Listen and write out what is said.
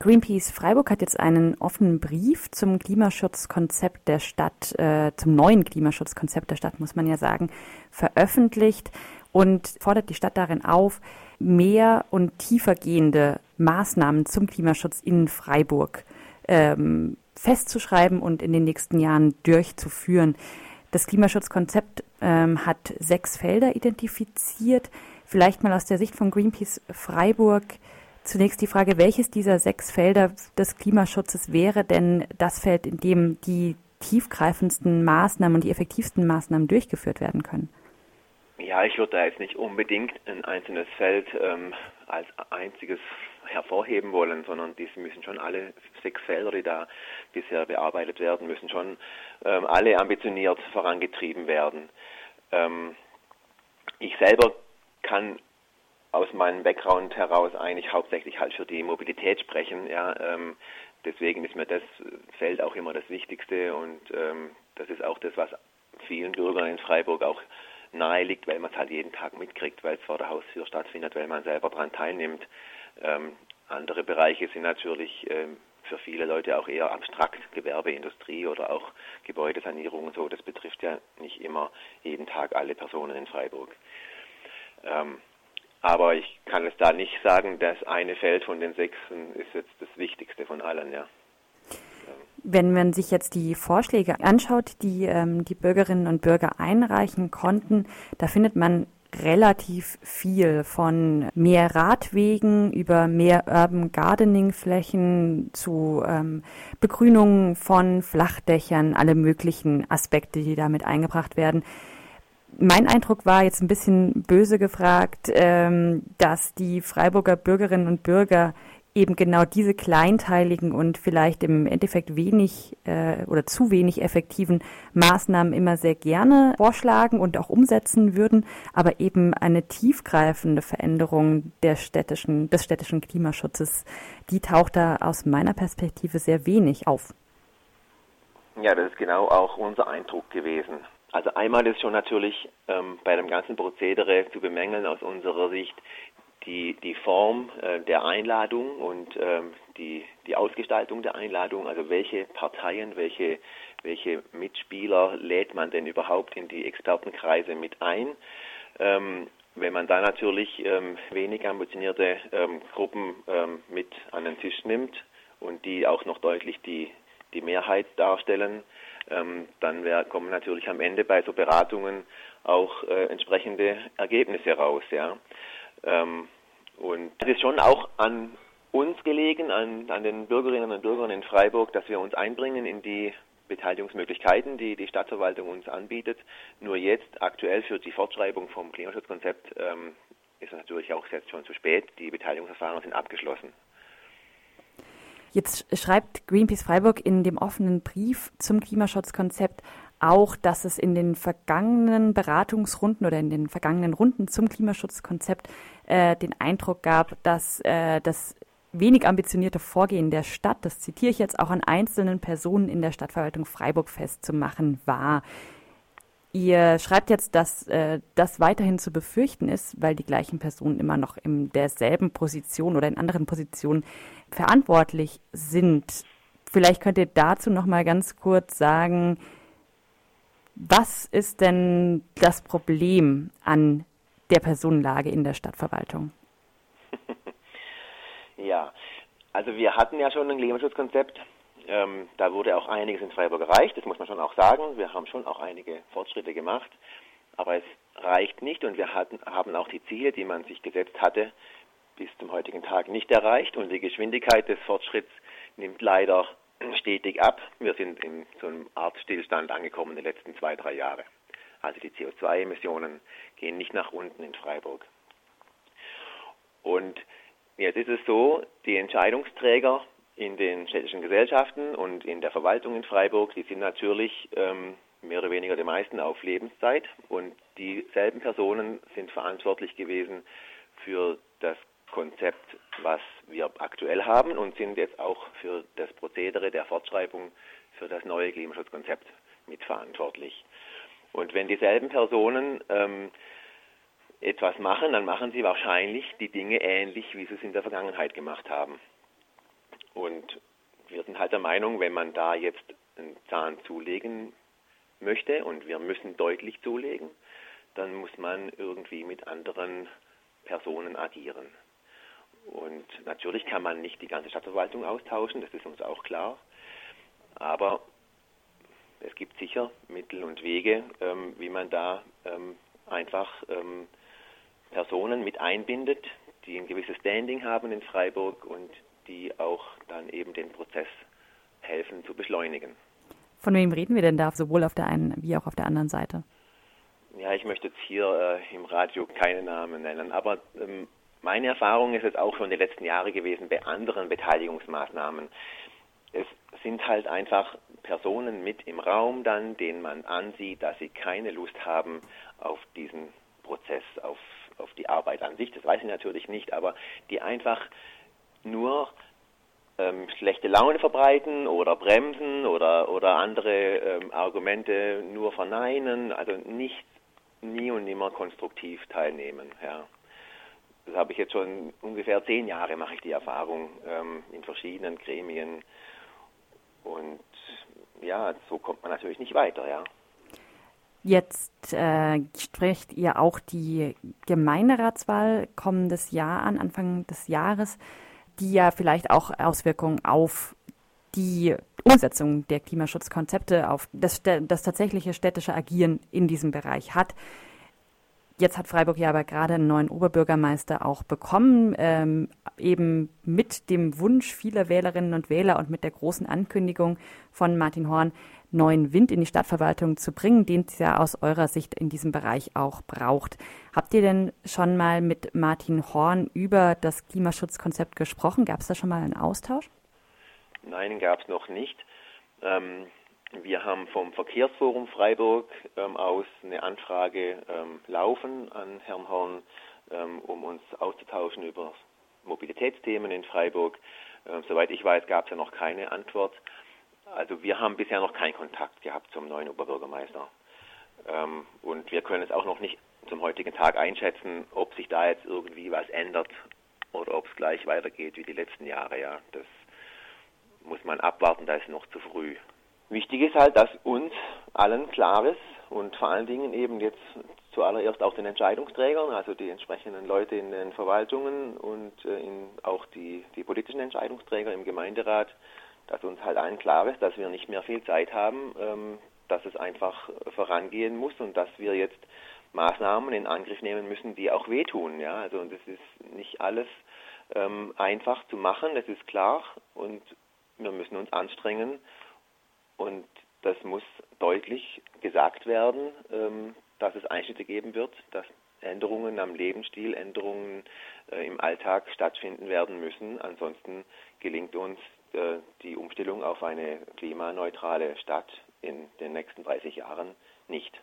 Greenpeace Freiburg hat jetzt einen offenen Brief zum Klimaschutzkonzept der Stadt, äh, zum neuen Klimaschutzkonzept der Stadt, muss man ja sagen, veröffentlicht und fordert die Stadt darin auf, mehr und tiefergehende Maßnahmen zum Klimaschutz in Freiburg ähm, festzuschreiben und in den nächsten Jahren durchzuführen. Das Klimaschutzkonzept ähm, hat sechs Felder identifiziert. Vielleicht mal aus der Sicht von Greenpeace Freiburg zunächst die Frage, welches dieser sechs Felder des Klimaschutzes wäre denn das Feld, in dem die tiefgreifendsten Maßnahmen und die effektivsten Maßnahmen durchgeführt werden können? Ja, ich würde da jetzt nicht unbedingt ein einzelnes Feld ähm, als einziges hervorheben wollen, sondern diese müssen schon alle sechs Felder, die da bisher bearbeitet werden, müssen schon ähm, alle ambitioniert vorangetrieben werden. Ähm, ich selber kann aus meinem Background heraus eigentlich hauptsächlich halt für die Mobilität sprechen. Ja, ähm, deswegen ist mir das Feld auch immer das Wichtigste und ähm, das ist auch das, was vielen Bürgern in Freiburg auch nahe liegt, weil man es halt jeden Tag mitkriegt, weil es vor der Haustür stattfindet, weil man selber daran teilnimmt. Ähm, andere Bereiche sind natürlich ähm, für viele Leute auch eher abstrakt, Gewerbeindustrie oder auch Gebäudesanierung und so. Das betrifft ja nicht immer jeden Tag alle Personen in Freiburg. Ähm, aber ich kann es da nicht sagen, das eine Feld von den sechs ist jetzt das Wichtigste von allen, ja. Wenn man sich jetzt die Vorschläge anschaut, die ähm, die Bürgerinnen und Bürger einreichen konnten, da findet man relativ viel von mehr Radwegen über mehr Urban Gardening Flächen zu ähm, Begrünung von Flachdächern, alle möglichen Aspekte, die damit eingebracht werden. Mein Eindruck war jetzt ein bisschen böse gefragt, ähm, dass die Freiburger Bürgerinnen und Bürger eben genau diese kleinteiligen und vielleicht im Endeffekt wenig äh, oder zu wenig effektiven Maßnahmen immer sehr gerne vorschlagen und auch umsetzen würden, aber eben eine tiefgreifende Veränderung der städtischen, des städtischen Klimaschutzes, die taucht da aus meiner Perspektive sehr wenig auf. Ja, das ist genau auch unser Eindruck gewesen. Also einmal ist schon natürlich ähm, bei dem ganzen Prozedere zu bemängeln aus unserer Sicht die, die Form äh, der Einladung und ähm, die, die Ausgestaltung der Einladung, also welche Parteien, welche, welche Mitspieler lädt man denn überhaupt in die Expertenkreise mit ein. Ähm, wenn man da natürlich ähm, wenig ambitionierte ähm, Gruppen ähm, mit an den Tisch nimmt und die auch noch deutlich die, die Mehrheit darstellen, ähm, dann wär, kommen natürlich am Ende bei so Beratungen auch äh, entsprechende Ergebnisse raus. Ja. Ähm, und es ist schon auch an uns gelegen, an, an den Bürgerinnen und Bürgern in Freiburg, dass wir uns einbringen in die Beteiligungsmöglichkeiten, die die Stadtverwaltung uns anbietet. Nur jetzt aktuell für die Fortschreibung vom Klimaschutzkonzept ähm, ist es natürlich auch jetzt schon zu spät. Die Beteiligungsverfahren sind abgeschlossen. Jetzt schreibt Greenpeace Freiburg in dem offenen Brief zum Klimaschutzkonzept auch, dass es in den vergangenen Beratungsrunden oder in den vergangenen Runden zum Klimaschutzkonzept äh, den Eindruck gab, dass äh, das wenig ambitionierte Vorgehen der Stadt, das zitiere ich jetzt auch an einzelnen Personen in der Stadtverwaltung Freiburg festzumachen war. Ihr schreibt jetzt, dass äh, das weiterhin zu befürchten ist, weil die gleichen Personen immer noch in derselben Position oder in anderen Positionen verantwortlich sind. Vielleicht könnt ihr dazu noch mal ganz kurz sagen, was ist denn das Problem an der Personenlage in der Stadtverwaltung? ja, also wir hatten ja schon ein Klimaschutzkonzept. Ähm, da wurde auch einiges in Freiburg erreicht, das muss man schon auch sagen. Wir haben schon auch einige Fortschritte gemacht, aber es reicht nicht und wir hatten, haben auch die Ziele, die man sich gesetzt hatte, bis zum heutigen Tag nicht erreicht und die Geschwindigkeit des Fortschritts nimmt leider stetig ab. Wir sind in so einem Art Stillstand angekommen in den letzten zwei, drei Jahren. Also die CO2-Emissionen gehen nicht nach unten in Freiburg. Und jetzt ist es so, die Entscheidungsträger in den städtischen Gesellschaften und in der Verwaltung in Freiburg, die sind natürlich ähm, mehr oder weniger die meisten auf Lebenszeit und dieselben Personen sind verantwortlich gewesen für das Konzept, was wir aktuell haben und sind jetzt auch für das Prozedere der Fortschreibung für das neue Klimaschutzkonzept mitverantwortlich. Und wenn dieselben Personen ähm, etwas machen, dann machen sie wahrscheinlich die Dinge ähnlich, wie sie es in der Vergangenheit gemacht haben. Und wir sind halt der Meinung, wenn man da jetzt einen Zahn zulegen möchte und wir müssen deutlich zulegen, dann muss man irgendwie mit anderen Personen agieren. Und natürlich kann man nicht die ganze Stadtverwaltung austauschen, das ist uns auch klar. Aber es gibt sicher Mittel und Wege, ähm, wie man da ähm, einfach ähm, Personen mit einbindet, die ein gewisses Standing haben in Freiburg und die auch dann eben den Prozess helfen zu beschleunigen. Von wem reden wir denn da, sowohl auf der einen wie auch auf der anderen Seite? Ja, ich möchte jetzt hier äh, im Radio keine Namen nennen, aber ähm, meine Erfahrung ist es auch schon die letzten Jahre gewesen bei anderen Beteiligungsmaßnahmen. Es sind halt einfach Personen mit im Raum dann, denen man ansieht, dass sie keine Lust haben auf diesen Prozess, auf, auf die Arbeit an sich. Das weiß ich natürlich nicht, aber die einfach nur ähm, schlechte Laune verbreiten oder bremsen oder, oder andere ähm, Argumente nur verneinen, also nicht nie und nimmer konstruktiv teilnehmen. Ja. Das habe ich jetzt schon ungefähr zehn Jahre mache ich die Erfahrung ähm, in verschiedenen Gremien und ja, so kommt man natürlich nicht weiter, ja. Jetzt äh, spricht ihr auch die Gemeinderatswahl kommendes Jahr an, Anfang des Jahres, die ja vielleicht auch Auswirkungen auf die Umsetzung der Klimaschutzkonzepte, auf das, das tatsächliche städtische Agieren in diesem Bereich hat. Jetzt hat Freiburg ja aber gerade einen neuen Oberbürgermeister auch bekommen, ähm, eben mit dem Wunsch vieler Wählerinnen und Wähler und mit der großen Ankündigung von Martin Horn, neuen Wind in die Stadtverwaltung zu bringen, den es ja aus eurer Sicht in diesem Bereich auch braucht. Habt ihr denn schon mal mit Martin Horn über das Klimaschutzkonzept gesprochen? Gab es da schon mal einen Austausch? Nein, gab es noch nicht. Ähm, wir haben vom Verkehrsforum Freiburg ähm, aus eine Anfrage ähm, laufen an Herrn Horn, ähm, um uns auszutauschen über Mobilitätsthemen in Freiburg. Ähm, soweit ich weiß, gab es ja noch keine Antwort. Also wir haben bisher noch keinen Kontakt gehabt zum neuen Oberbürgermeister. Ähm, und wir können es auch noch nicht zum heutigen Tag einschätzen, ob sich da jetzt irgendwie was ändert oder ob es gleich weitergeht wie die letzten Jahre. Ja, das muss man abwarten, da ist noch zu früh. Wichtig ist halt, dass uns allen klar ist und vor allen Dingen eben jetzt zuallererst auch den Entscheidungsträgern, also die entsprechenden Leute in den Verwaltungen und äh, in, auch die, die politischen Entscheidungsträger im Gemeinderat, dass uns halt allen klar ist, dass wir nicht mehr viel Zeit haben, ähm, dass es einfach vorangehen muss und dass wir jetzt Maßnahmen in Angriff nehmen müssen, die auch wehtun. Ja, also das ist nicht alles ähm, einfach zu machen, das ist klar und wir müssen uns anstrengen, und das muss deutlich gesagt werden, ähm, dass es Einschnitte geben wird, dass Änderungen am Lebensstil, Änderungen äh, im Alltag stattfinden werden müssen. Ansonsten gelingt uns äh, die Umstellung auf eine klimaneutrale Stadt in den nächsten 30 Jahren nicht.